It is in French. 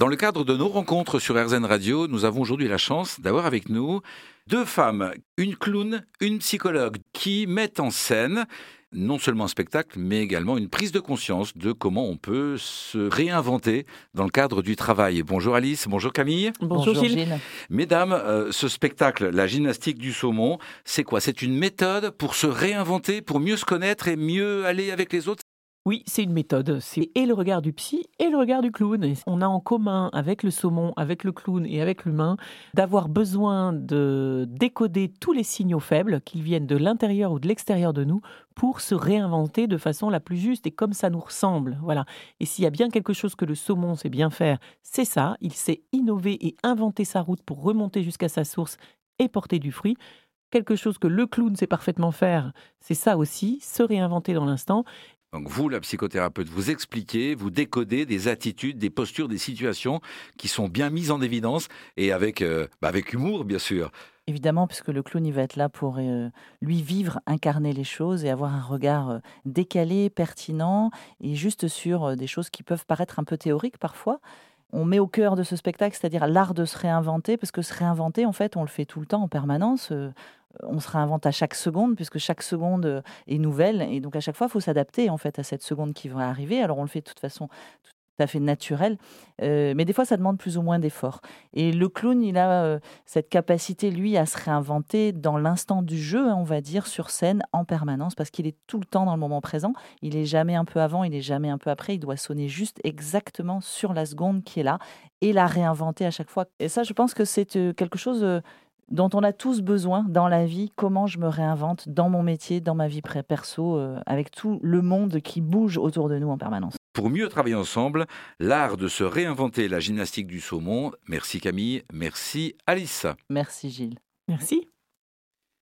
Dans le cadre de nos rencontres sur RZN Radio, nous avons aujourd'hui la chance d'avoir avec nous deux femmes, une clown, une psychologue, qui mettent en scène non seulement un spectacle, mais également une prise de conscience de comment on peut se réinventer dans le cadre du travail. Bonjour Alice, bonjour Camille. Bonjour, Gilles. Mesdames, euh, ce spectacle, la gymnastique du saumon, c'est quoi? C'est une méthode pour se réinventer, pour mieux se connaître et mieux aller avec les autres? Oui, c'est une méthode. C'est et le regard du psy et le regard du clown. on a en commun avec le saumon, avec le clown et avec l'humain d'avoir besoin de décoder tous les signaux faibles, qu'ils viennent de l'intérieur ou de l'extérieur de nous, pour se réinventer de façon la plus juste et comme ça nous ressemble. Voilà. Et s'il y a bien quelque chose que le saumon sait bien faire, c'est ça. Il sait innover et inventer sa route pour remonter jusqu'à sa source et porter du fruit quelque chose que le clown sait parfaitement faire, c'est ça aussi, se réinventer dans l'instant. Donc vous, la psychothérapeute, vous expliquez, vous décodez des attitudes, des postures, des situations qui sont bien mises en évidence et avec, euh, bah, avec humour, bien sûr. Évidemment, puisque le clown, il va être là pour euh, lui vivre, incarner les choses et avoir un regard euh, décalé, pertinent et juste sur des choses qui peuvent paraître un peu théoriques parfois. On met au cœur de ce spectacle, c'est-à-dire l'art de se réinventer, parce que se réinventer, en fait, on le fait tout le temps en permanence on se réinvente à chaque seconde, puisque chaque seconde euh, est nouvelle. Et donc, à chaque fois, il faut s'adapter en fait à cette seconde qui va arriver. Alors, on le fait de toute façon tout à fait naturel, euh, mais des fois, ça demande plus ou moins d'efforts. Et le clown, il a euh, cette capacité, lui, à se réinventer dans l'instant du jeu, hein, on va dire, sur scène, en permanence, parce qu'il est tout le temps dans le moment présent. Il est jamais un peu avant, il est jamais un peu après. Il doit sonner juste exactement sur la seconde qui est là et la réinventer à chaque fois. Et ça, je pense que c'est quelque chose dont on a tous besoin dans la vie, comment je me réinvente dans mon métier, dans ma vie perso, euh, avec tout le monde qui bouge autour de nous en permanence. Pour mieux travailler ensemble, l'art de se réinventer la gymnastique du saumon. Merci Camille, merci Alice. Merci Gilles. Merci.